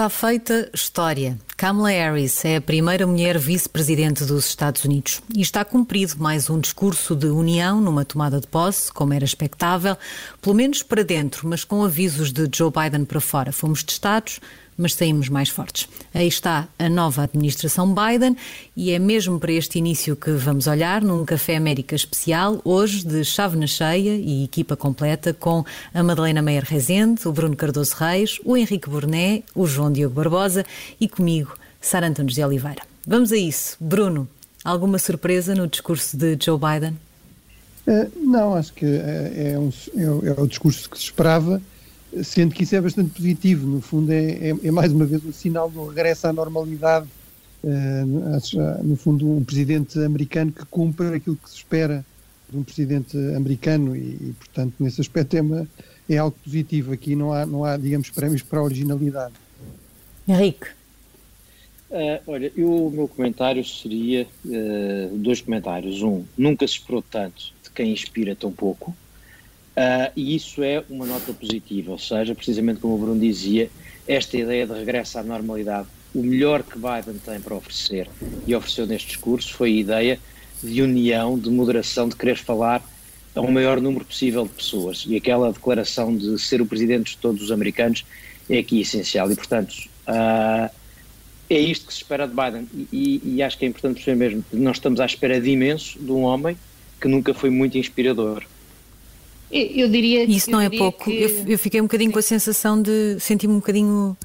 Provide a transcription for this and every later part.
Está feita história. Kamala Harris é a primeira mulher vice-presidente dos Estados Unidos e está cumprido mais um discurso de união numa tomada de posse, como era expectável, pelo menos para dentro, mas com avisos de Joe Biden para fora. Fomos testados, mas saímos mais fortes. Aí está a nova administração Biden e é mesmo para este início que vamos olhar num Café América especial, hoje de chave na cheia e equipa completa com a Madalena Meyer Rezende, o Bruno Cardoso Reis, o Henrique Burné, o João Diogo Barbosa e comigo Sara Antunes de Oliveira. Vamos a isso. Bruno, alguma surpresa no discurso de Joe Biden? Uh, não, acho que é, é, um, é, é, o discurso que se esperava, sendo que isso é bastante positivo. No fundo, é, é, é mais uma vez um sinal do regresso à normalidade. Uh, no fundo, um presidente americano que cumpre aquilo que se espera de um presidente americano e, e portanto, nesse aspecto é, uma, é algo positivo. Aqui não há, não há, digamos, prémios para a originalidade. Henrique. Uh, olha, eu, o meu comentário seria uh, dois comentários. Um, nunca se esperou tanto de quem inspira tão pouco, uh, e isso é uma nota positiva, ou seja, precisamente como o Bruno dizia, esta ideia de regresso à normalidade, o melhor que Biden tem para oferecer e ofereceu neste discurso foi a ideia de união, de moderação, de querer falar a um maior número possível de pessoas, e aquela declaração de ser o presidente de todos os americanos é aqui essencial, e portanto. Uh, é isto que se espera de Biden e, e, acho que é importante perceber mesmo nós estamos à espera de imenso de um homem que nunca foi muito inspirador. Eu diria Isso não é pouco. Que... Eu, eu, fiquei um bocadinho com a sensação de senti-me um bocadinho.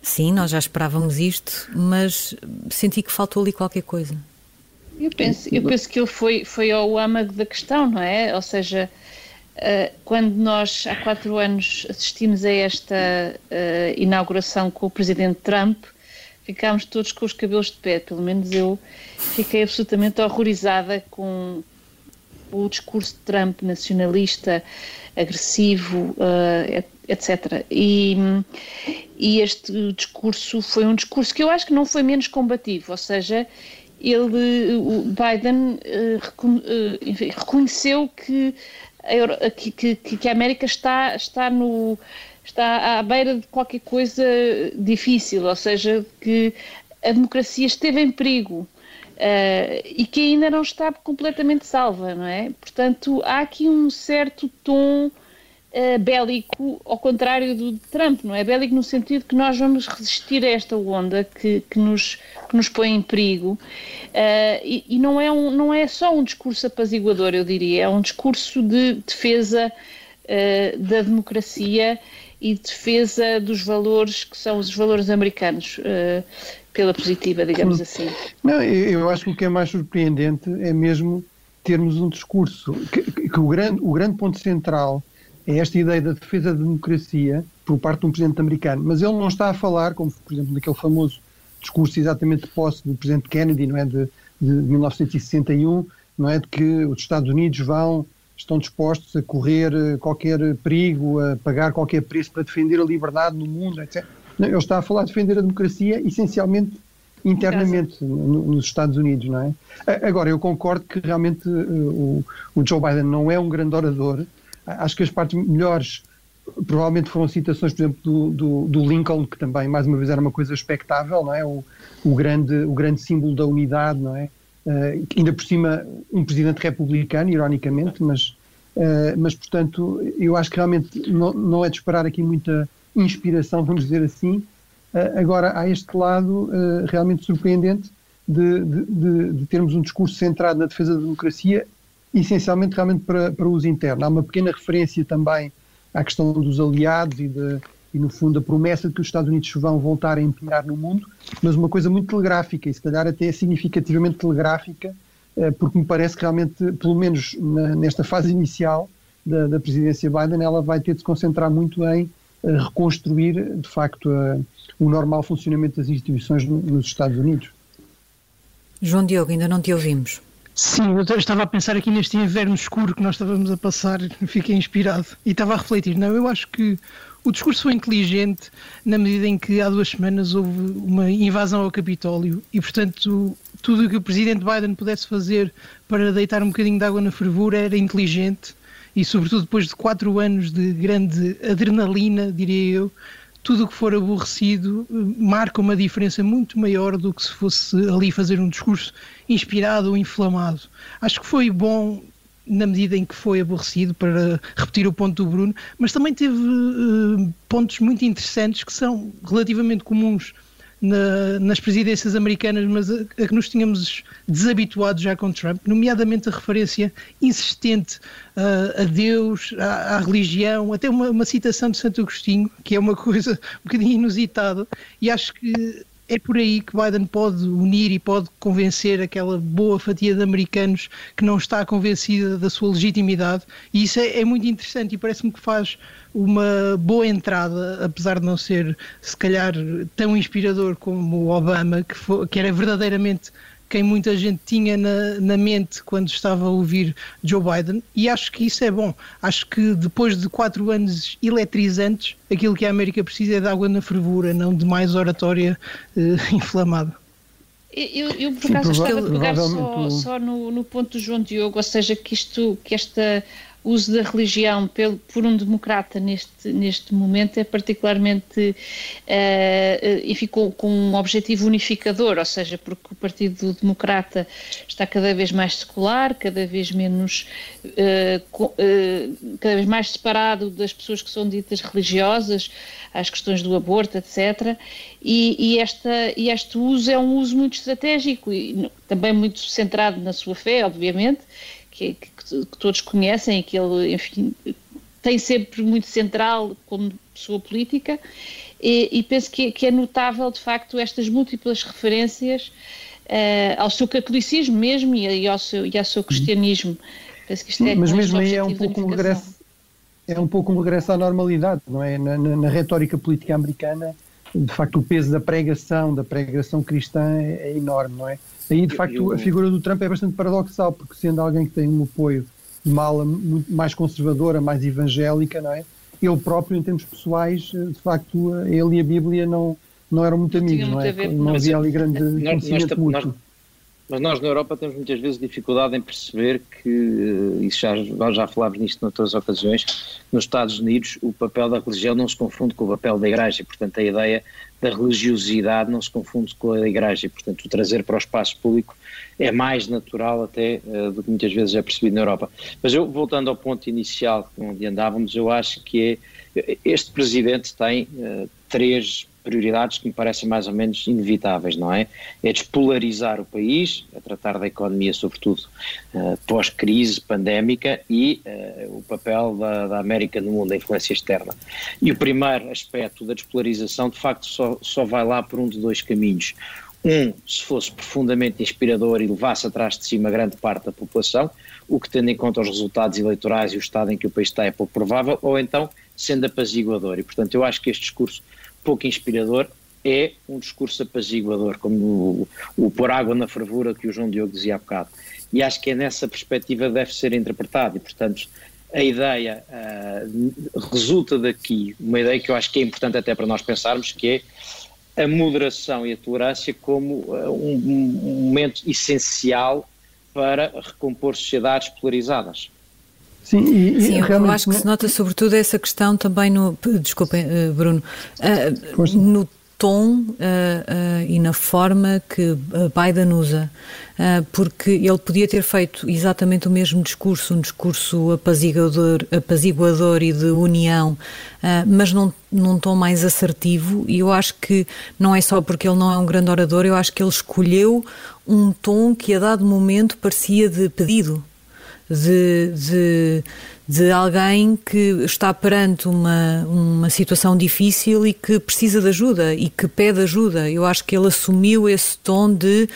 Sim, nós já esperávamos isto, mas senti que faltou ali qualquer coisa. Eu penso, eu penso que ele foi, foi ao âmago da questão, não é? Ou seja, uh, quando nós há quatro anos assistimos a esta uh, inauguração com o presidente Trump, ficámos todos com os cabelos de pé, pelo menos eu fiquei absolutamente horrorizada com o discurso de Trump nacionalista, agressivo, uh, etc. E, e, este discurso foi um discurso que eu acho que não foi menos combativo, ou seja, ele, Biden uh, reconheceu que a, que, que, que a América está, está no está à beira de qualquer coisa difícil, ou seja, que a democracia esteve em perigo. Uh, e que ainda não está completamente salva, não é? Portanto, há aqui um certo tom uh, bélico, ao contrário do Trump, não é? Bélico no sentido que nós vamos resistir a esta onda que, que, nos, que nos põe em perigo. Uh, e, e não, é um, não é só um discurso apaziguador, eu diria, é um discurso de defesa da democracia e defesa dos valores que são os valores americanos, uh, pela positiva, digamos assim. Não, eu acho que o que é mais surpreendente é mesmo termos um discurso que, que o, grande, o grande ponto central é esta ideia da defesa da democracia por parte de um presidente americano, mas ele não está a falar, como por exemplo naquele famoso discurso exatamente de posse do presidente Kennedy, não é, de, de 1961, não é, de que os Estados Unidos vão estão dispostos a correr eh, qualquer perigo, a pagar qualquer preço para defender a liberdade no mundo, etc. Ele está a falar de defender a democracia essencialmente internamente nos Estados Unidos, não é? Agora, eu concordo que realmente uh, o, Joe Biden não é um grande orador. Acho que as partes melhores provavelmente foram citações, por exemplo, do, do, do, Lincoln, que também, mais uma vez, era uma coisa expectável, não é? O, o, grande, o grande símbolo da unidade, não é? Uh, ainda por cima, um presidente republicano, ironicamente, mas, uh, mas portanto, eu acho que realmente não, não, é de esperar aqui muita inspiração, vamos dizer assim. Uh, agora, há este lado realmente surpreendente de, de, de, de, termos um discurso centrado na defesa da democracia, essencialmente realmente para, para uso interno. Há uma pequena referência também à questão dos aliados e de e, no fundo, a promessa de que os Estados Unidos vão voltar a empenhar no mundo, mas uma coisa muito telegráfica e, se calhar, até significativamente telegráfica, eh, porque me parece que realmente, pelo menos nesta fase inicial da, da presidência Biden, ela vai ter de se concentrar muito em eh, reconstruir, de facto, o normal funcionamento das instituições nos Estados Unidos. João Diogo, ainda não te ouvimos. Sim, eu estava a pensar aqui neste inverno escuro que nós estávamos a passar, fiquei inspirado e estava a refletir. Não, eu acho que o discurso foi inteligente na medida em que há duas semanas houve uma invasão ao Capitólio e, portanto, tudo o que o presidente Biden pudesse fazer para deitar um bocadinho de água na fervura era inteligente e, sobretudo, depois de quatro anos de grande adrenalina, diria eu, tudo o que for aborrecido eh, marca uma diferença muito maior do que se fosse ali fazer um discurso inspirado ou inflamado. Acho que foi bom na medida em que foi aborrecido, para repetir o ponto do Bruno, mas também teve uh, pontos muito interessantes que são relativamente comuns na, nas presidências americanas, mas a, a, que nos tínhamos desabituado já com Trump, nomeadamente a referência insistente uh, a Deus, à, à, religião, até uma, uma citação de Santo Agostinho, que é uma coisa um bocadinho inusitada, e acho que é por aí que Biden pode unir e pode convencer aquela boa fatia de americanos que não está convencida da sua legitimidade, e isso é, é muito interessante e parece-me que faz uma boa entrada, apesar de não ser, se calhar, tão inspirador como o Obama, que, foi, que era verdadeiramente quem muita gente tinha na, na, mente quando estava a ouvir Joe Biden, e acho que isso é bom. Acho que depois de quatro anos eletrizantes, aquilo que a América precisa é de água na fervura, não de mais oratória uh, inflamada. Eu, eu, por acaso Sim, estava a pegar só, só no, no, ponto do João Diogo, ou seja, que isto, que esta uso da religião pelo, por um democrata neste, neste momento é particularmente uh, e ficou com um objetivo unificador, ou seja, porque o Partido Democrata está cada vez mais secular, cada vez menos uh, uh, cada vez mais separado das pessoas que são ditas religiosas, às questões do aborto, etc. E, e, esta, e este uso é um uso muito estratégico e também muito centrado na sua fé, obviamente, que, que, que todos conhecem e que ele, enfim, tem sempre muito central como pessoa política, e, e penso que, que, é notável, de facto, estas múltiplas referências uh, ao seu catolicismo mesmo e, e, ao seu, e ao seu cristianismo. Penso que isto é Mas mesmo aí é um pouco um regresso, é um pouco um regresso à normalidade, não é? Na, na, na, retórica política americana, de facto, o peso da pregação, da pregação cristã é, é enorme, não é? Aí, de facto, a figura do Trump é bastante paradoxal, porque sendo alguém que tem um apoio de uma ala muito mais conservadora, mais evangélica, não é? Ele próprio, em termos pessoais, de facto, ele e a Bíblia não, não eram muito amigos, não é? Não havia ali grande conhecimento mútuo. Mas nós na Europa temos muitas vezes dificuldade em perceber que, eh, isso já, já falámos nisto noutras ocasiões, nos Estados Unidos o papel da religião não se confunde com o papel da Igreja, portanto a ideia da religiosidade não se confunde com a Igreja, portanto o trazer para o espaço público é mais natural até uh, do que muitas vezes é percebido na Europa. Mas eu, voltando ao ponto inicial onde andávamos, eu acho que é, este Presidente tem uh, três prioridades que me parecem mais ou menos inevitáveis, não é? É despolarizar o país, é tratar da economia, sobretudo uh, pós-crise pandémica, e uh, o papel da, da, América no mundo, a influência externa. E o primeiro aspecto da despolarização, de facto, só, só vai lá por um de dois caminhos. Um, se fosse profundamente inspirador e levasse atrás de si uma grande parte da população, o que, tendo em conta os resultados eleitorais e o estado em que o país está, é pouco provável, ou então sendo apaziguador. E, portanto, eu acho que este discurso pouco inspirador, é um discurso apaziguador, como o, o pôr água na fervura que o João Diogo dizia há bocado. E acho que é nessa perspectiva deve ser interpretado. E, portanto, a ideia uh, resulta daqui, uma ideia que eu acho que é importante até para nós pensarmos, que é a moderação e a tolerância como uh, um, um momento essencial para recompor sociedades polarizadas. Sim, e, Sim eu acho que se nota sobretudo essa questão também no. Desculpem, eh, Bruno. Uh, no tom uh, e na forma que Biden usa, porque ele podia ter feito exatamente o mesmo discurso, um discurso apaziguador, apaziguador e de união, mas num tom mais assertivo. E eu acho que não é só porque ele não é um grande orador, eu acho que ele escolheu um tom que a dado momento parecia de pedido de, de, de alguém que está perante uma, uma situação difícil e que precisa de ajuda e que pede ajuda. Eu acho que ele assumiu esse tom de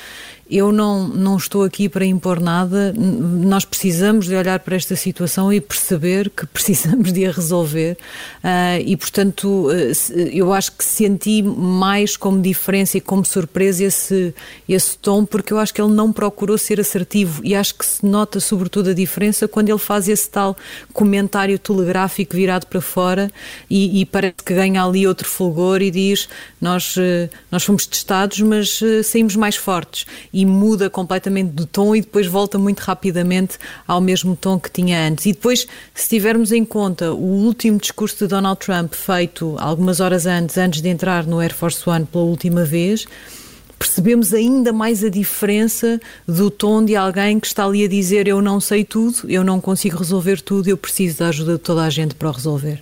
eu não, não estou aqui para impor nada, nós precisamos de olhar para esta situação e perceber que precisamos de a resolver. Uh, e, portanto, uh, eu acho que senti mais como diferença e como surpresa esse, esse tom, porque eu acho que ele não procurou ser assertivo. E acho que se nota sobretudo a diferença quando ele faz esse tal comentário telegráfico virado para fora e, e parece que ganha ali outro fulgor e diz nós, uh, nós fomos testados, mas saímos mais fortes e muda completamente de tom e depois volta muito rapidamente ao mesmo tom que tinha antes. E depois, se tivermos em conta o último discurso de Donald Trump feito algumas horas antes, antes de entrar no Air Force One pela última vez, percebemos ainda mais a diferença do tom de alguém que está ali a dizer eu não sei tudo, eu não consigo resolver tudo, eu preciso da ajuda de toda a gente para o resolver.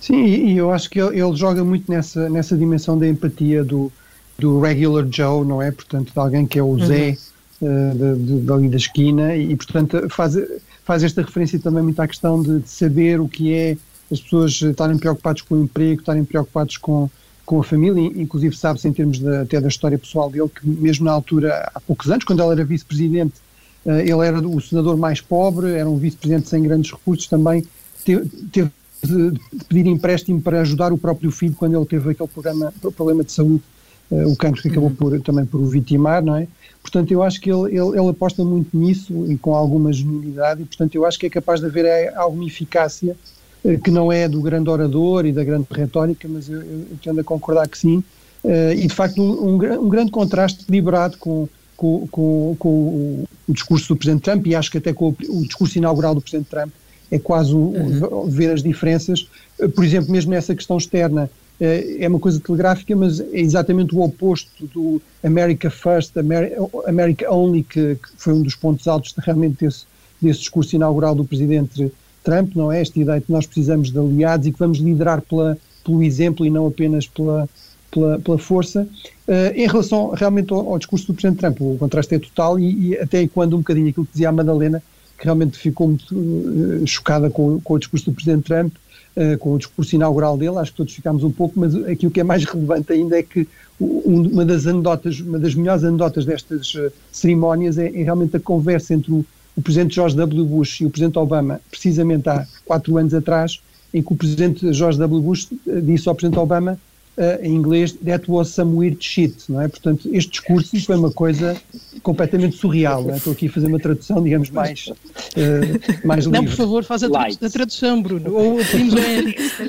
Sim, e eu acho que ele, ele joga muito nessa, nessa dimensão da empatia do, do regular Joe, não é? Portanto, de alguém que é o Zé uhum. uh, de, de, dali da esquina e, portanto, faz, faz esta referência também muito à questão de, de saber o que é as pessoas estarem preocupadas com o emprego, estarem preocupados com, com a família, inclusive sabe-se em termos até da história pessoal dele, que mesmo na altura, há poucos anos, quando ele era vice-presidente, uh, ele era o senador mais pobre, era um vice-presidente sem grandes recursos, também teve, teve de, de, pedir empréstimo para ajudar o próprio filho quando ele teve aquele programa, problema de saúde, o cancro que acabou uhum. por, também por o vitimar, não é? Portanto, eu acho que ele, ele, ele, aposta muito nisso e com alguma genuinidade, e portanto eu acho que é capaz de haver eh, alguma eficácia eh, que não é do grande orador e da grande retórica, mas eu, eu tendo a concordar que sim, e de facto um, um, um, grande contraste equilibrado com, com, com, com o, o, discurso do Presidente Trump e acho que até com o, o discurso inaugural do Presidente Trump é quase uhum. ver as diferenças, por exemplo, mesmo nessa questão externa, é uma coisa telegráfica, mas é exatamente o oposto do America First, America Only, que, que foi um dos pontos altos realmente desse, desse discurso inaugural do Presidente Trump, não é? Esta ideia de que nós precisamos de aliados e que vamos liderar pela, pelo exemplo e não apenas pela, pela, pela força. Uh, em relação realmente ao, ao, discurso do Presidente Trump, o contraste é total e, e até quando um bocadinho aquilo que dizia a Madalena, que realmente ficou muito uh, chocada com, com, o discurso do Presidente Trump, uh, com o discurso inaugural dele, acho que todos ficámos um pouco, mas aquilo que é mais relevante ainda é que uma das anedotas, uma das melhores anedotas destas cerimónias é, é realmente a conversa entre o o presidente George W. Bush e o presidente Obama, precisamente há quatro anos atrás, em que o presidente George W. Bush eh, disse ao presidente Obama, uh, em inglês, that was some weird shit, não é? Portanto, este discurso foi uma coisa completamente surreal, não é? Estou aqui a fazer uma tradução, digamos, mais, uh, mais livre. Não, por favor, faz a, a tradução, Bruno, ou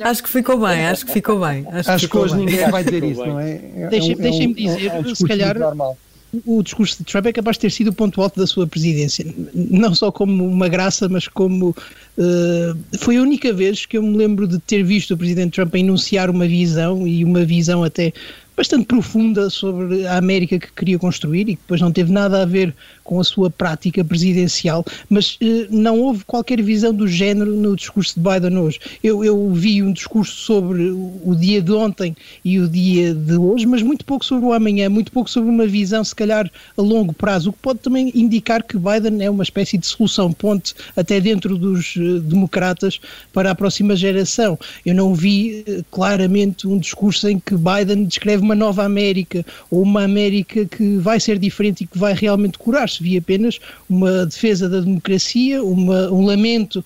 Acho que ficou bem, acho que ficou bem. Acho, acho que, hoje ninguém vai dizer isso, não é? é Deixem-me é um, é um, dizer, é um se calhar... Normal o discurso de Trump é capaz de ter sido o ponto alto da sua presidência, não só como uma graça, mas como uh, foi a única vez que eu me lembro de ter visto o presidente Trump enunciar uma visão e uma visão até bastante profunda sobre a América que queria construir e que depois não teve nada a ver com a sua prática presidencial, mas eh, não houve qualquer visão do género no discurso de Biden hoje. Eu, eu vi um discurso sobre o dia de ontem e o dia de hoje, mas muito pouco sobre o amanhã, muito pouco sobre uma visão, se calhar, a longo prazo, o que pode também indicar que Biden é uma espécie de solução ponte até dentro dos eh, democratas para a próxima geração. Eu não vi eh, claramente um discurso em que Biden descreve uma nova América ou uma América que vai ser diferente e que vai realmente curar-se vi apenas uma defesa da democracia, uma, um lamento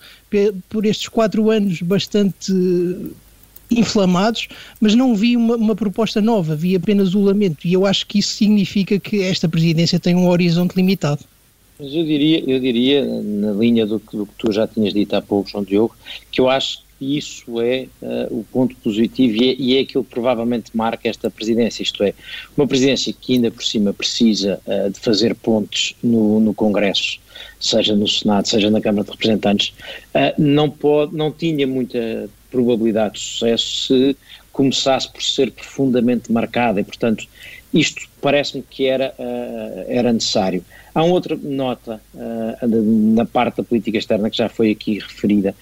por estes quatro anos bastante inflamados, mas não vi uma, uma, proposta nova, vi apenas o lamento, e eu acho que isso significa que esta presidência tem um horizonte limitado. Mas eu diria, eu diria na linha do do que tu já tinhas dito há pouco, João Diogo, que eu acho e isso é uh, o ponto positivo e é, e é aquilo que provavelmente marca esta presidência, isto é, uma presidência que ainda por cima precisa uh, de fazer pontos no, no Congresso, seja no Senado, seja na Câmara de Representantes, uh, não, pode, não tinha muita probabilidade de sucesso se começasse por ser profundamente marcada e, portanto, isto parece-me que era, era necessário. Há uma outra nota na parte da política externa que já foi aqui referida,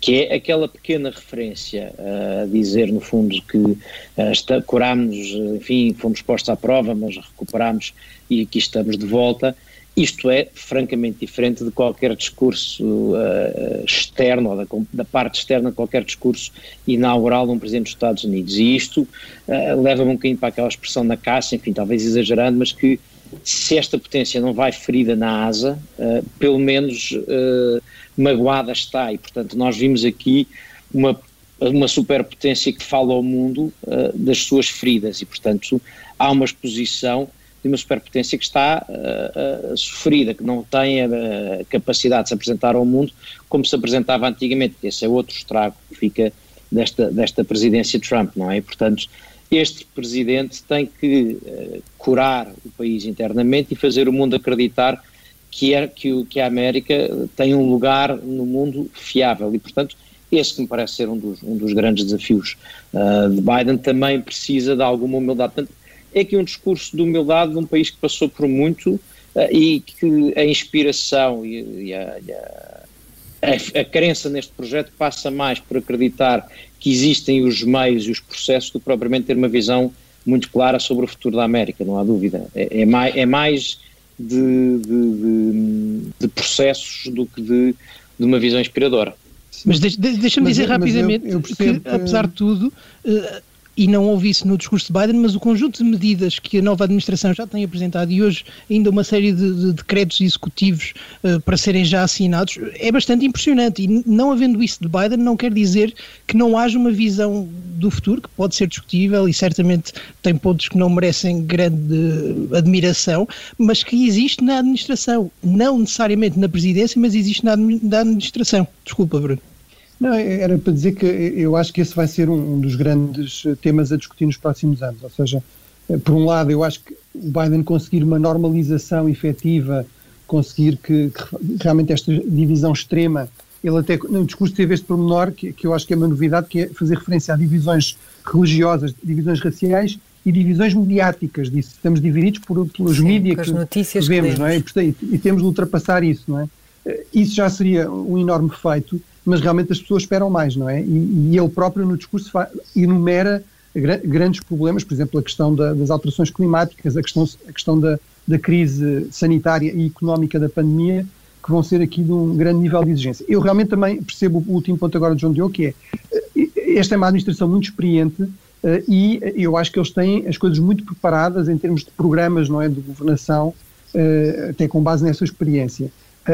que é aquela pequena referência a dizer, no fundo, que uh, curámos, enfim, fomos postos à prova, mas recuperámos e aqui estamos de volta. Isto é francamente diferente de qualquer discurso uh, externo, ou da, da, parte externa qualquer discurso inaugural de um Presidente dos Estados Unidos. E isto uh, leva-me um bocadinho para aquela expressão na caça, enfim, talvez exagerando, mas que se esta potência não vai ferida na asa, uh, pelo menos uh, magoada está. E, portanto, nós vimos aqui uma, uma superpotência que fala ao mundo uh, das suas feridas. E, portanto, há uma exposição de uma superpotência que está sofrida, que não tem a, capacidade de se apresentar ao mundo como se apresentava antigamente. Esse é outro estrago que fica desta, desta presidência Trump, não é? E, portanto, este presidente tem que uh, curar o país internamente e fazer o mundo acreditar que, é, que, que a América tem um lugar no mundo fiável e, portanto, esse que me parece ser um dos, um dos grandes desafios uh, de Biden também precisa de alguma humildade. Portanto, é aqui um discurso de humildade de um país que passou por muito uh, e que a inspiração e, e, a, e a, a, a, crença neste projeto passa mais por acreditar que existem os meios e os processos do que propriamente ter uma visão muito clara sobre o futuro da América, não há dúvida. É, é mais, é mais de, de, de, de, processos do que de, de uma visão inspiradora. Mas deixa-me dizer rapidamente eu, eu que, apesar de tudo, uh, e não houve isso no discurso de Biden, mas o conjunto de medidas que a nova administração já tem apresentado e hoje ainda uma série de, de decretos executivos uh, para serem já assinados é bastante impressionante. E não havendo isso de Biden, não quer dizer que não haja uma visão do futuro, que pode ser discutível e certamente tem pontos que não merecem grande admiração, mas que existe na administração. Não necessariamente na presidência, mas existe na, na administração. Desculpa, Bruno. Não, era para dizer que eu acho que esse vai ser um, dos grandes temas a discutir nos próximos anos. Ou seja, eh, por um lado, eu acho que o Biden conseguir uma normalização efetiva, conseguir que, que realmente esta divisão extrema, ele até no discurso teve este pormenor, que, que eu acho que é uma novidade, que é fazer referência a divisões religiosas, divisões raciais e divisões mediáticas disso. Estamos divididos por, pelos mídias que, notícias que vemos, que não é? E, e temos de ultrapassar isso, não é? Eh, isso já seria um enorme feito mas realmente as pessoas esperam mais, não é? E, e ele próprio no discurso enumera grandes problemas, por exemplo, a questão da, das alterações climáticas, a questão, a questão da, da crise sanitária e económica da pandemia, que vão ser aqui de um grande nível de exigência. Eu realmente também percebo o último ponto agora de João Diogo, que é, eh, esta é uma administração muito experiente uh, e eu acho que eles têm as coisas muito preparadas em termos de programas, não é, de governação, até com base nessa experiência.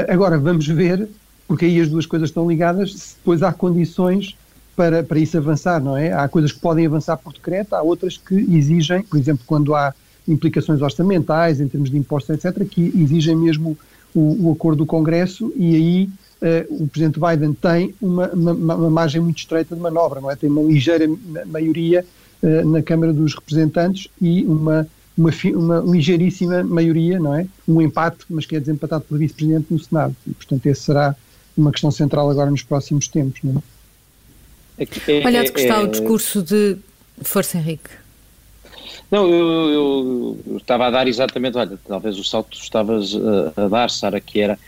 Agora, vamos ver porque aí as duas coisas estão ligadas, depois há condições para, para isso avançar, não é? Há coisas que podem avançar por decreto, há outras que exigem, por exemplo, quando há implicações orçamentais, em termos de impostos, etc., que exigem mesmo o, o acordo do Congresso e aí uh, o Presidente Biden tem uma, uma, uma, margem muito estreita de manobra, não é? Tem uma ligeira maioria uh, na Câmara dos Representantes e uma, uma, uma ligeiríssima maioria, não é? Um empate, mas que é desempatado pelo Vice-Presidente no Senado. E, portanto, esse será uma questão central agora nos próximos tempos. Não é? é Olha, que está é, o discurso de Força Henrique. Não, eu, eu, eu, estava a dar exatamente, olha, talvez o salto que estavas a, a, dar, Sara, que era,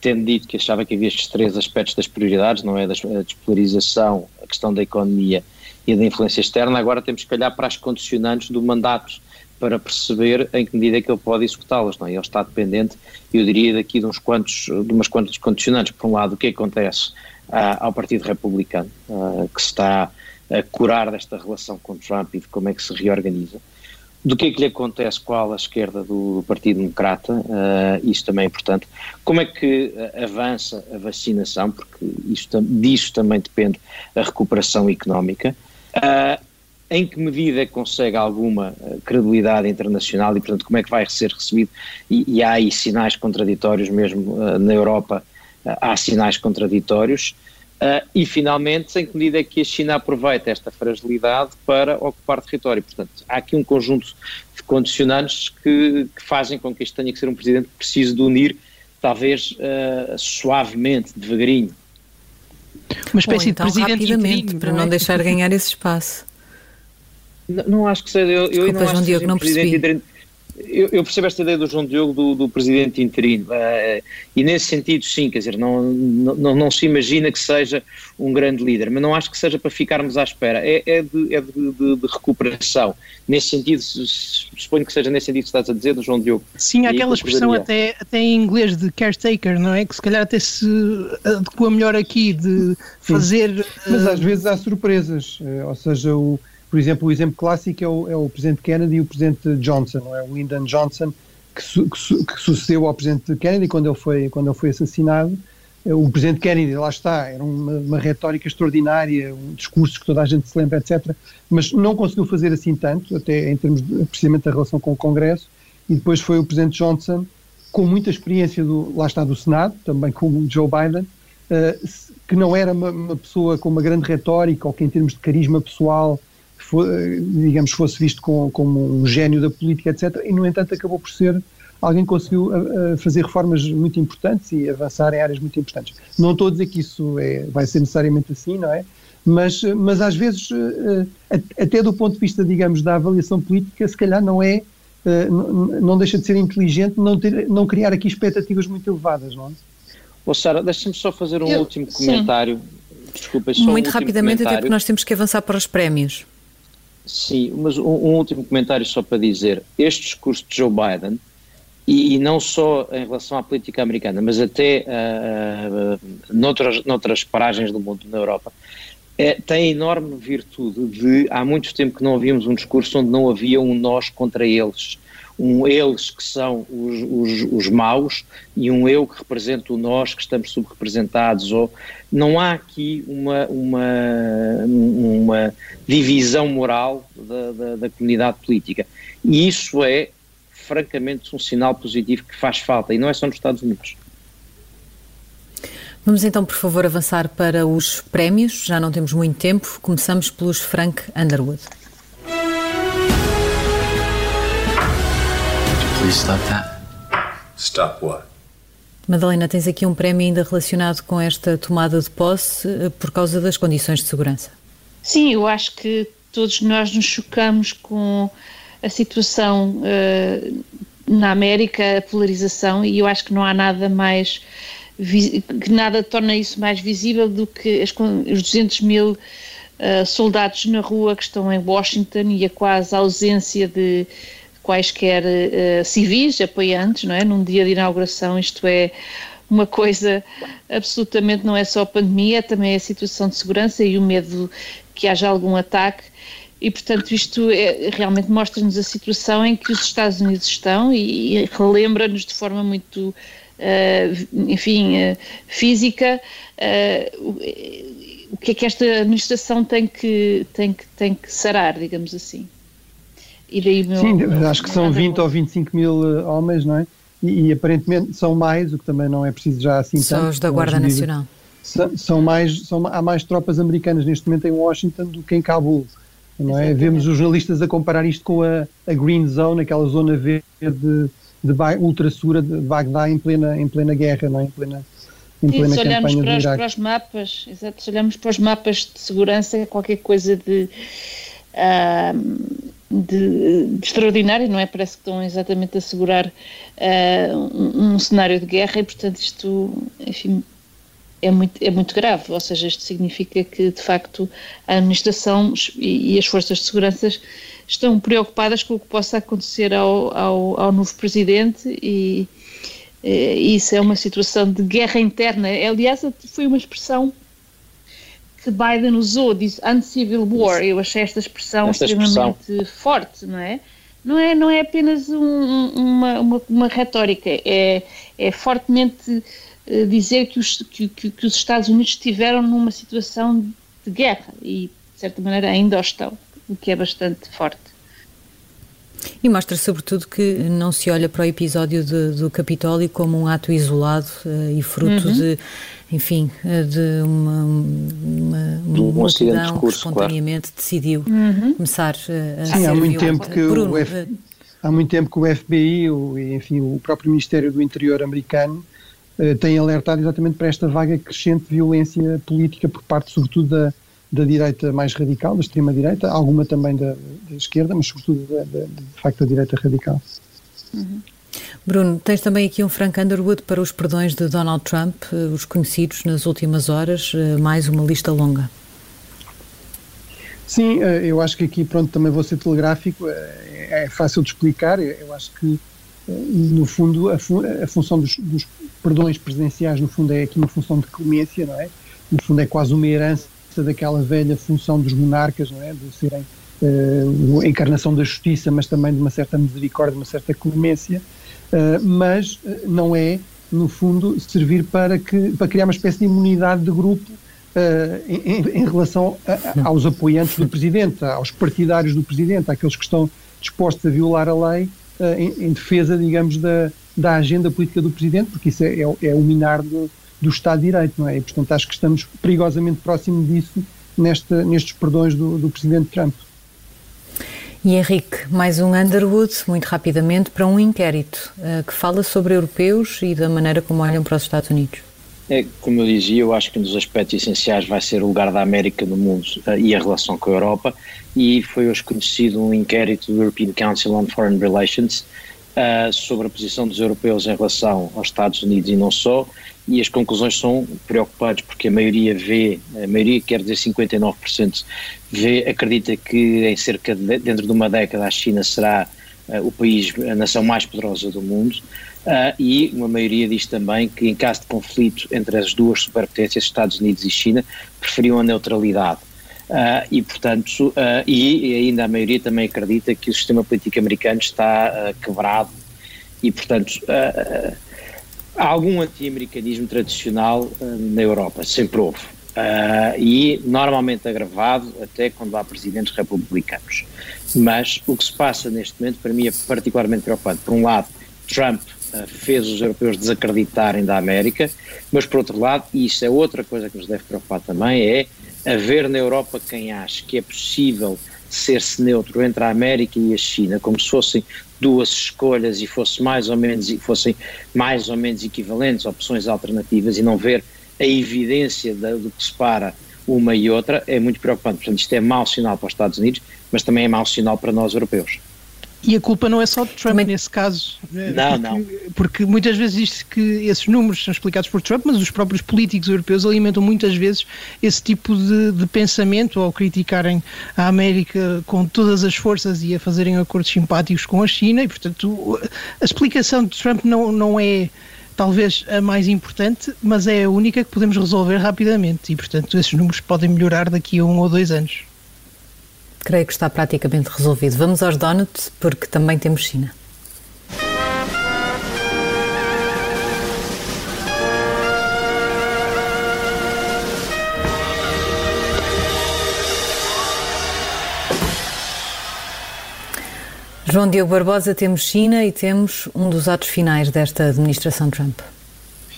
tendo dito que achava que havia estes três aspectos das prioridades, não é? a despolarização, a questão da economia e da influência externa, agora temos que olhar para as condicionantes do mandato para perceber em que medida é que ele pode executá-las, não é? Ele está dependente, eu diria, daqui de uns quantos, de umas quantas condicionantes. Por um lado, o que acontece uh, ao Partido Republicano, uh, que se está a curar desta relação com Trump e de como é que se reorganiza. Do que é que lhe acontece com a esquerda do, do Partido Democrata, uh, isso também é importante. Como é que avança a vacinação, porque isto, disso também depende a recuperação económica. Uh, em que medida é consegue alguma eh, credibilidade internacional e, portanto, como é que vai ser recebido? E, e há aí sinais contraditórios, mesmo uh, na Europa, uh, há sinais contraditórios. Uh, e, finalmente, em que medida é que a China aproveita esta fragilidade para ocupar território? Portanto, há aqui um conjunto de condicionantes que, que fazem com que este tenha que ser um presidente que precise de unir, talvez suavemente, devagarinho. Uma espécie então, de presidente rapidamente, para não, é? deixar ganhar esse espaço. Não, não acho que seja. Eu, Desculpa, eu não João Diogo, não percebi. Eu, eu, percebo esta ideia do João Diogo do, do presidente interino uh, e nesse sentido sim, quer dizer, não, não, não, se imagina que seja um grande líder, mas não acho que seja para ficarmos à espera, é, é, de, é de, de, de, recuperação, nesse sentido, suponho que seja nesse sentido que estás a dizer do João Diogo. Sim, há aquela expressão até, até em inglês de caretaker, não é? Que se calhar até se adequa melhor aqui de fazer... Sim. Mas às vezes há surpresas, eh, ou seja, o por exemplo, o exemplo clássico é o, é o presidente Kennedy e o presidente Johnson, não é? o Lyndon Johnson, que, su, que, su, que, sucedeu ao presidente Kennedy quando ele foi, quando ele foi assassinado. O presidente Kennedy, lá está, era uma, uma retórica extraordinária, um discurso que toda a gente se lembra, etc. Mas não conseguiu fazer assim tanto, até em termos de, precisamente da relação com o Congresso. E depois foi o presidente Johnson, com muita experiência, do, lá está, do Senado, também com o Joe Biden, uh, que não era uma, uma pessoa com uma grande retórica ou que em termos de carisma pessoal digamos, fosse visto com, como um gênio da política, etc. E, no entanto, acabou por ser alguém que conseguiu fazer reformas muito importantes e avançar em áreas muito importantes. Não estou a dizer que isso é, vai ser necessariamente assim, não é? Mas, mas às vezes, até do ponto de vista, digamos, da avaliação política, se calhar não é, não deixa de ser inteligente não, ter, não criar aqui expectativas muito elevadas, não é? Ô Sara, deixa-me só fazer um Eu, último comentário. Desculpa, só Muito um rapidamente, até porque nós temos que avançar para os prémios. Sim, mas um, um, último comentário só para dizer: este discurso de Joe Biden, e, e não só em relação à política americana, mas até uh, noutras, noutras paragens do mundo, na Europa, é, tem enorme virtude de há muito tempo que não havíamos um discurso onde não havia um nós contra eles. Um eles que são os, os, os maus e um eu que representa o nós que estamos subrepresentados, ou não há aqui uma, uma, uma divisão moral da, da, da comunidade política. E isso é, francamente, um sinal positivo que faz falta, e não é só nos Estados Unidos. Vamos então, por favor, avançar para os prémios. Já não temos muito tempo. Começamos pelos Frank Underwood. Please stop that. Stop what? Madalena, tens aqui um prémio ainda relacionado com esta tomada de posse eh, por causa das condições de segurança. Sim, eu acho que todos nós nos chocamos com a situação uh, na América, a polarização, e eu acho que não há nada mais que nada torna isso mais visível do que as, os 200 mil uh, soldados na rua que estão em Washington e a quase ausência de quaisquer uh, civis apoiantes, não é? Num dia de inauguração, isto é uma coisa absolutamente, não é só a pandemia, é também a situação de segurança e o medo que haja algum ataque. E, portanto, isto é, realmente mostra-nos a situação em que os Estados Unidos estão e, e relembra-nos de forma muito, uh, enfim, uh, física o, que é que esta administração tem que, tem que, tem que sarar, digamos assim. E daí meu, Sim, acho que são 20 ou 25 mil eh, homens, não é? E, e, aparentemente são mais, o que também não é preciso já assim São tanto. os da Guarda Nacional. São, são, mais, são, há mais tropas americanas neste momento em Washington do que em Cabul. Não é? Vemos os jornalistas a comparar isto com a, a Green Zone, aquela zona verde de, de ultra segura de Bagdá em plena, em plena guerra, não é? em plena, em plena Sim, se olhamos para os, para os, mapas, exato, se olhamos para os mapas de segurança, é qualquer coisa de. Uh, de, de, extraordinário, não é? Parece que estão exatamente a assegurar uh, um, um, cenário de guerra e, portanto, isto, enfim, é muito, é muito grave. Ou seja, isto significa que, de facto, a administração e, e as forças de segurança estão preocupadas com o que possa acontecer ao, ao, ao novo presidente e, e isso é uma situação de guerra interna. Aliás, foi uma expressão que Biden usou, disse uncivil war, eu achei esta expressão esta extremamente expressão. forte, não é? Não é, não é apenas um, uma, uma, uma, retórica, é, é fortemente uh, dizer que os, que, que, que os Estados Unidos estiveram numa situação de guerra e, de certa maneira, ainda o estão, o que é bastante forte. E mostra, sobretudo, que não se olha para o episódio de, do Capitólio como um ato isolado uh, e fruto uhum. de enfim, eh, de uma, uma, uma um multidão que espontaneamente claro. decidiu uhum. começar a, a Sim, há muito tempo que Bruno, o F, eh, há muito tempo que o FBI, o, enfim, o próprio Ministério do Interior americano uh, tem alertado exatamente para esta vaga crescente de violência política por parte, sobretudo, da, da direita mais radical, da extrema-direita, alguma também da, da esquerda, mas sobretudo, da, da, de facto, da direita radical. Uhum. Bruno, tens também aqui um Frank Underwood para os perdões de Donald Trump, eh, os conhecidos nas últimas horas, eh, mais uma lista longa. Sim, eh, eu acho que aqui, pronto, também vou ser telegráfico, é fácil de explicar, eu acho que, no fundo, a, a função dos, dos, perdões presidenciais, no fundo, é aqui uma função de clemência, não é? No fundo, é quase uma herança daquela velha função dos monarcas, não é? De serem uh, a encarnação da justiça, mas também de uma certa misericórdia, uma certa clemência. Eh, mas eh, não é, no fundo, servir para, que, para criar uma espécie de imunidade de grupo uh, em, em, relação a, aos apoiantes do Presidente, aos partidários do Presidente, àqueles que estão dispostos a violar a lei uh, em, em, defesa, digamos, da, da agenda política do Presidente, porque isso é, é, é o minar do, do Estado de Direito, não é? E, portanto, acho que estamos perigosamente próximo disso nesta, nestes perdões do, do Presidente Trump. E Henrique, mais um Underwood, muito rapidamente, para um inquérito uh, que fala sobre europeus e da maneira como olham para os Estados Unidos. É, como eu dizia, eu acho que um dos aspectos essenciais vai ser o lugar da América no mundo uh, e a relação com a Europa, e foi hoje conhecido um inquérito do European Council on Foreign Relations uh, sobre a posição dos europeus em relação aos Estados Unidos e não só, e as conclusões são preocupantes porque a maioria vê, a maioria quer dizer 59%, vê, acredita que em cerca de, dentro de uma década a China será uh, o país, a nação mais poderosa do mundo, uh, e uma maioria diz também que em caso de conflito entre as duas superpotências, Estados Unidos e China, preferiam a neutralidade. Uh, e, portanto, e, e, ainda a maioria também acredita que o sistema político americano está quebrado e, portanto, há algum anti-americanismo tradicional uh, na Europa, sempre houve. Uh, e normalmente agravado até quando há presidentes republicanos. Mas o que se passa neste momento para mim é particularmente preocupante. Por um lado, Trump uh, fez os europeus desacreditarem da América, mas por outro lado, e isso é outra coisa que nos deve preocupar também, é haver na Europa quem acha que é possível ser-se neutro entre a América e a China, como se fossem duas escolhas e fosse mais ou menos fossem mais ou menos equivalentes, opções alternativas e não ver a evidência do que separa uma e outra é muito preocupante. Portanto, isto é mau sinal para os Estados Unidos, mas também é mau sinal para nós europeus. E a culpa não é só de Trump Também... nesse caso. Não, porque, não. Porque muitas vezes diz-se que esses números são explicados por Trump, mas os próprios políticos europeus alimentam muitas vezes esse tipo de, de pensamento ao criticarem a América com todas as forças e a fazerem acordos simpáticos com a China. E, portanto, a explicação de Trump não, não é talvez a mais importante, mas é a única que podemos resolver rapidamente. E, portanto, esses números podem melhorar daqui a um ou dois anos. Creio que está praticamente resolvido. Vamos aos donuts, porque também temos China. João Diogo Barbosa, temos China e temos um dos atos finais desta administração Trump.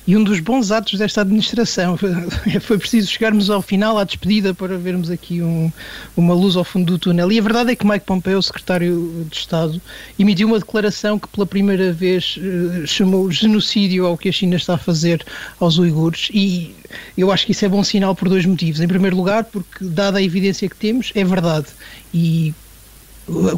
E um dos bons atos desta administração foi preciso chegarmos ao final, à despedida, para vermos aqui um, uma luz ao fundo do túnel. E a verdade é que Mike Pompeo, secretário de Estado, emitiu uma declaração que pela primeira vez uh, chamou genocídio ao que a China está a fazer aos uigures. E eu acho que isso é bom sinal por dois motivos. Em primeiro lugar, porque, dada a evidência que temos, é verdade. E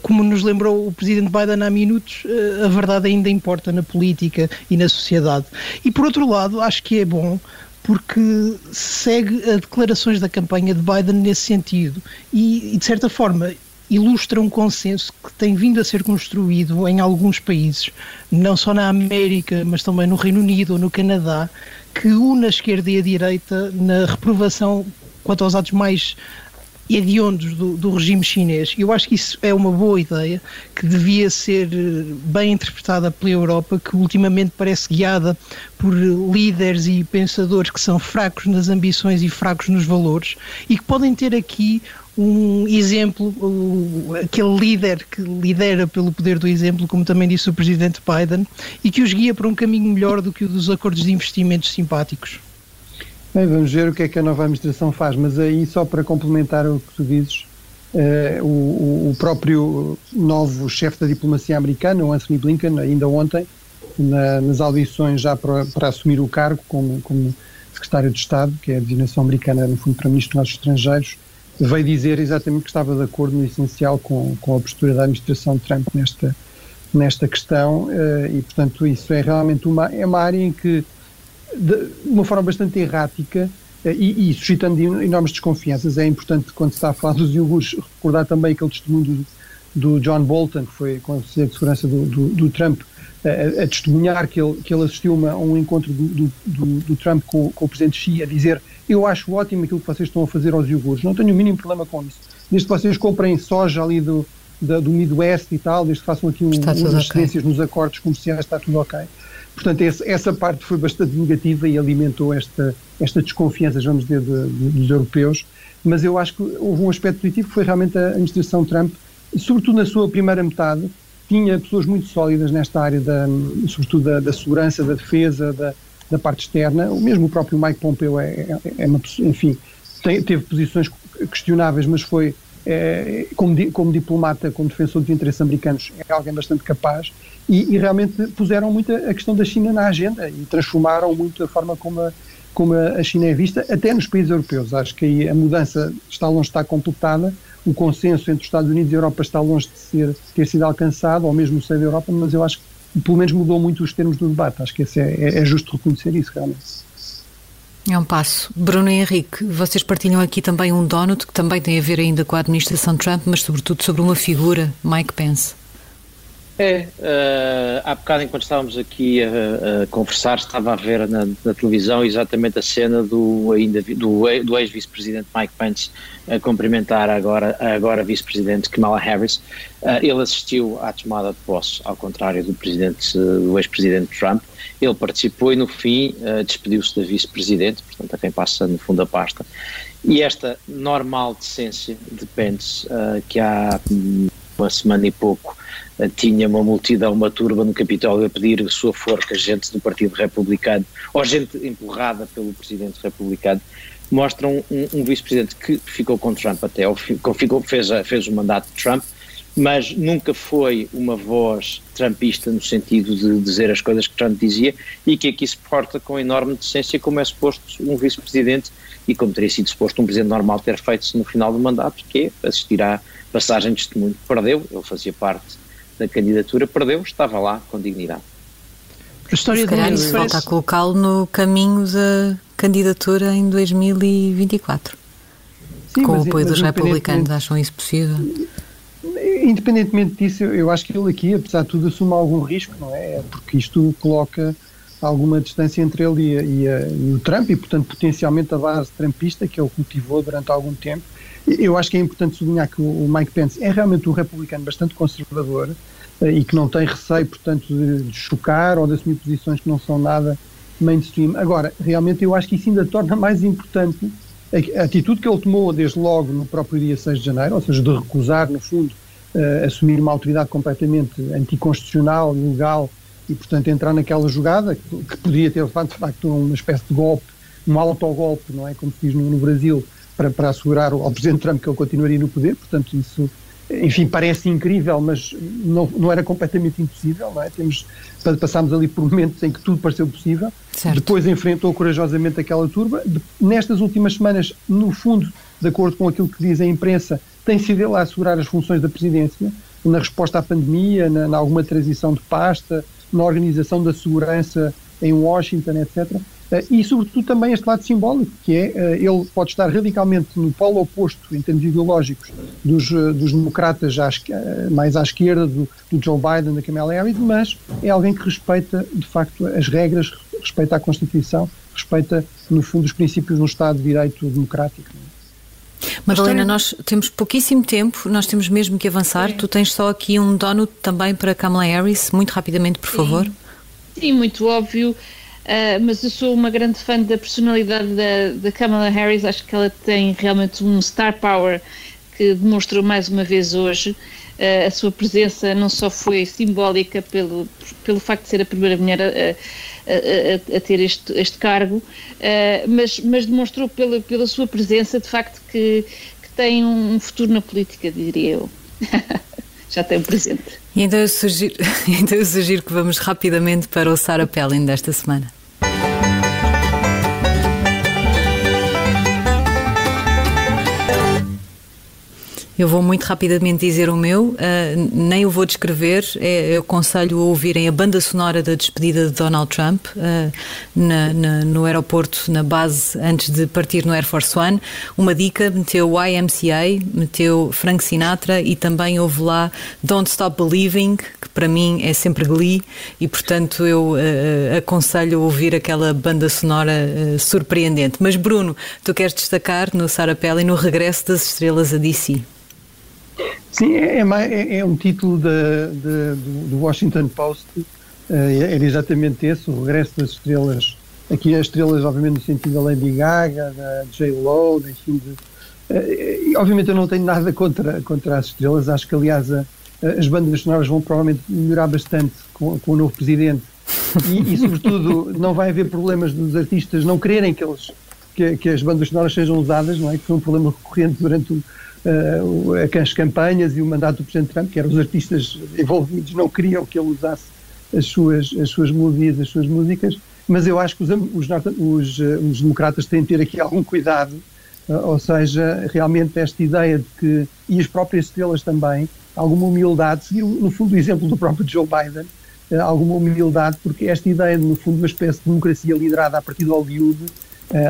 como nos lembrou o presidente Biden há minutos, eh, a verdade ainda importa na política e na sociedade. E por outro lado, acho que é bom porque segue as declarações da campanha de Biden nesse sentido e, de certa forma, ilustra um consenso que tem vindo a ser construído em alguns países, não só na América, mas também no Reino Unido ou no Canadá, que une a esquerda e a direita na reprovação quanto aos atos mais hediondos do, do regime chinês. Eu acho que isso é uma boa ideia, que devia ser eh, bem interpretada pela Europa, que ultimamente parece guiada por líderes e pensadores que são fracos nas ambições e fracos nos valores e que podem ter aqui um exemplo, aquele líder que lidera pelo poder do exemplo, como também disse o presidente Biden, e que os guia para um caminho melhor do que o dos acordos de investimentos simpáticos. Bem, vamos ver o que é que a nova administração faz, mas aí só para complementar o que tu dizes, uh, o, o, próprio novo chefe da diplomacia americana, o Anthony Blinken, ainda ontem, na, nas audições já para, para, assumir o cargo como, como secretário de Estado, que é a designação americana no fundo para ministro dos estrangeiros, veio dizer exatamente que estava de acordo no essencial com, com a postura da administração de Trump nesta, nesta questão uh, e, portanto, isso é realmente uma, é uma área em que de uma forma bastante errática eh, e, e, suscitando enormes desconfianças. É importante, quando se está a falar dos iogurtes, recordar também aquele testemunho do, do John Bolton, que foi conselheiro de segurança do, do, do Trump, a, a, testemunhar que ele, que ele assistiu uma, a um encontro do, do Trump com, com, o presidente Xi, a dizer eu acho ótimo aquilo que vocês estão a fazer aos iogurtes, não tenho o mínimo problema com isso. Desde que vocês comprem soja ali do, do, do Midwest e tal, desde que façam aqui um, umas okay. nos acordos comerciais, está tudo ok. Portanto, essa parte foi bastante negativa e alimentou esta, esta desconfiança, vamos dizer, de, de, dos europeus. Mas eu acho que houve um aspecto positivo que foi realmente a administração Trump, sobretudo na sua primeira metade, tinha pessoas muito sólidas nesta área, da, sobretudo da, da segurança, da defesa, da, da, parte externa. O mesmo o próprio Mike Pompeo é, é, é uma enfim, tem, teve posições questionáveis, mas foi é, como, como, diplomata, como defensor dos interesses americanos, é alguém bastante capaz e, e, realmente puseram muito a questão da China na agenda e transformaram muito a forma como a, como a China é vista, até nos países europeus. Acho que aí a mudança está longe de estar completada, o consenso entre os Estados Unidos e a Europa está longe de ser, ter sido alcançado, ou mesmo no seio da Europa, mas eu acho que pelo menos mudou muito os termos do debate. Acho que é, é, é justo reconhecer isso, realmente. É um passo. Bruno e Henrique, vocês partilham aqui também um donut que também tem a ver ainda com a administração Trump, mas sobretudo sobre uma figura, Mike Pence. É, uh, há bocado enquanto estávamos aqui a, a conversar, estava a ver na, na, televisão exatamente a cena do, ainda, do, do ex-vice-presidente Mike Pence a cumprimentar agora, agora vice-presidente Kamala Harris. Uh, ele assistiu à tomada de posse, ao contrário do, presidente, do ex-presidente Trump. Ele participou e no fim uh, despediu-se da vice-presidente, portanto a quem passa no fundo a pasta. E esta normal decência de Pence, que há uma semana e pouco tinha uma multidão, uma turba no Capitólio a pedir sua forca, gente do Partido Republicano, ou gente empurrada pelo Presidente Republicano, mostram um, um vice-presidente que ficou com Trump até, ou ficou, fez, fez o mandato de Trump, mas nunca foi uma voz trumpista no sentido de dizer as coisas que Trump dizia e que aqui se porta com enorme decência como é suposto um vice-presidente e como teria sido suposto um presidente normal ter feito no final do mandato, que é assistir à passagem de testemunho. Perdeu, ele fazia parte da candidatura, perdeu, estava lá com dignidade. A história Se calhar isso volta a colocá-lo no caminho da candidatura em 2024. Sim, com o apoio dos republicanos, acham isso possível? Independentemente disso, eu acho que ele aqui, apesar de tudo, assume algum risco, não é? é porque isto coloca alguma distância entre ele e, e, e, o Trump e, portanto, potencialmente a base trumpista que ele cultivou durante algum tempo eu acho que é importante sublinhar que o Mike Pence é realmente um republicano bastante conservador eh, e que não tem receio, portanto, de, chocar ou de assumir posições que não são nada mainstream. Agora, realmente eu acho que isso ainda torna mais importante a atitude que ele tomou desde logo no próprio dia 6 de janeiro, ou seja, de recusar, no fundo, uh, assumir uma autoridade completamente anticonstitucional, ilegal e, portanto, entrar naquela jogada que, que podia ter levado, de facto, uma espécie de golpe, um autogolpe, não é? Como se diz no, no Brasil, para, para assegurar ao Presidente Trump que ele continuaria no poder, portanto isso, enfim, parece incrível, mas não, não era completamente impossível, não é? Temos, passámos ali por momentos em que tudo pareceu possível, certo. depois enfrentou corajosamente aquela turba, nestas últimas semanas, no fundo, de acordo com aquilo que diz a imprensa, tem sido ele a assegurar as funções da presidência, na resposta à pandemia, na, na alguma transição de pasta, na organização da segurança em Washington, etc. Eh, e, sobretudo, também este lado simbólico, que é eh, ele pode estar radicalmente no polo oposto, em termos ideológicos, dos, eh, dos democratas à, mais à esquerda, do, do, Joe Biden, da Kamala Harris, mas é alguém que respeita, de facto, as regras, respeita a Constituição, respeita, no fundo, os princípios de um Estado de Direito democrático. Madalena, nós temos pouquíssimo tempo, nós temos mesmo que avançar. Tu tens só aqui um donut também para Kamala Harris, muito rapidamente, por favor. Sim, muito óbvio. Uh, mas eu sou uma grande fã da personalidade da, da Kamala Harris, acho que ela tem realmente um star power que demonstrou mais uma vez hoje. Uh, a sua presença não só foi simbólica pelo, pelo facto de ser a primeira mulher a, a, a, a ter este, este cargo, uh, mas, mas demonstrou pela, pela sua presença, de facto, que, que tem um futuro na política, diria eu. Já tem um presente. E então eu, sugiro, então eu sugiro que vamos rapidamente para o Sarah Palin desta semana. Eu vou muito rapidamente dizer o meu, uh, nem o vou descrever, é, eu aconselho a ouvirem a banda sonora da despedida de Donald Trump uh, na, na, no aeroporto, na base, antes de partir no Air Force One. Uma dica, meteu YMCA, meteu Frank Sinatra e também houve lá Don't Stop Believing, que para mim é sempre Glee, e portanto eu uh, aconselho a ouvir aquela banda sonora surpreendente. Mas Bruno, tu queres destacar no Sarapelli no regresso das estrelas a DC? Sim, é, é, é um título da, do, Washington Post, uh, era exatamente esse, o regresso das estrelas, aqui as estrelas obviamente no sentido da Lady Gaga, da J-Lo, enfim, de, obviamente eu não tenho nada contra, contra as estrelas, acho que aliás a, as bandas sonoras vão provavelmente melhorar bastante com, com o novo presidente. E, e, sobretudo não vai haver problemas dos artistas não quererem que eles que, que as bandas sonoras sejam usadas, não é? Que foi um problema recorrente durante o as campanhas e o mandato do Presidente Trump, que eram os artistas envolvidos, não queriam que ele usasse as suas, as suas melodias, as suas músicas, mas eu acho que os, os, os, os democratas têm de ter aqui algum cuidado, uh, ou seja, realmente esta ideia de que, e as próprias estrelas também, alguma humildade, seguir no fundo o exemplo do próprio Joe Biden, alguma humildade, porque esta ideia de, no fundo, uma espécie de democracia liderada a partir de Hollywood,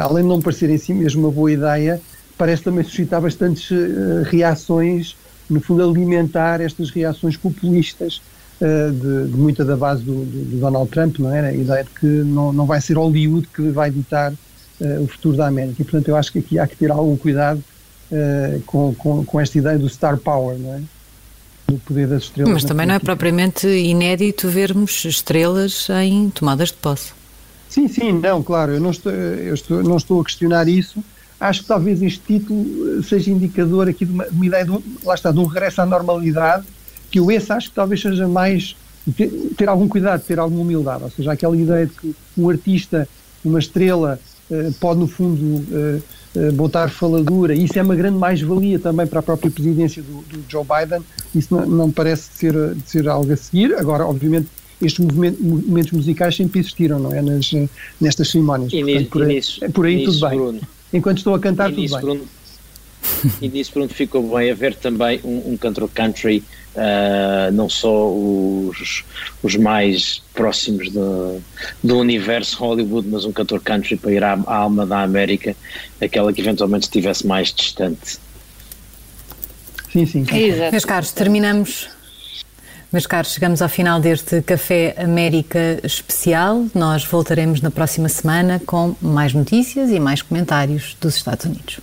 além de não parecer em si mesmo uma boa ideia, parece também suscitar bastantes reações, no fundo alimentar estas reações populistas uh, de, de, muita da base do, do, do, Donald Trump, não é? A ideia de que não, não vai ser Hollywood que vai ditar uh, o futuro da América. E, portanto, eu acho que aqui há que ter algum cuidado com, com, com, esta ideia do star power, não é? Do poder das estrelas. Mas também política. não é propriamente inédito vermos estrelas em tomadas de posse. Sim, sim, não, claro, eu não estou, eu estou, não estou a questionar isso. Acho que talvez este título seja indicador aqui de uma, de uma ideia, de um, lá está, de um regresso à normalidade, que eu esse acho que talvez seja mais ter, ter, algum cuidado, ter alguma humildade, ou seja, aquela ideia de que um artista, uma estrela, uh, pode no fundo uh, uh, botar faladura, e isso é uma grande mais-valia também para a própria presidência do, do Joe Biden, isso não, não parece ser, ser algo a seguir, agora obviamente estes movimentos musicais sempre existiram, não é? Nas, nestas cerimónias. E Portanto, por, aí, por aí tudo bem. Bruno, Enquanto estou a cantar, tudo bem. Bruno, e nisso pronto ficou bem haver também um, um cantor country, uh, não só os, os mais próximos do, do universo Hollywood, mas um cantor country para ir à, à alma da América, aquela que eventualmente estivesse mais distante. Sim, sim. Exato. Meus caros, terminamos meus caros, chegamos ao final deste Café América especial. Nós voltaremos na próxima semana com mais notícias e mais comentários dos Estados Unidos.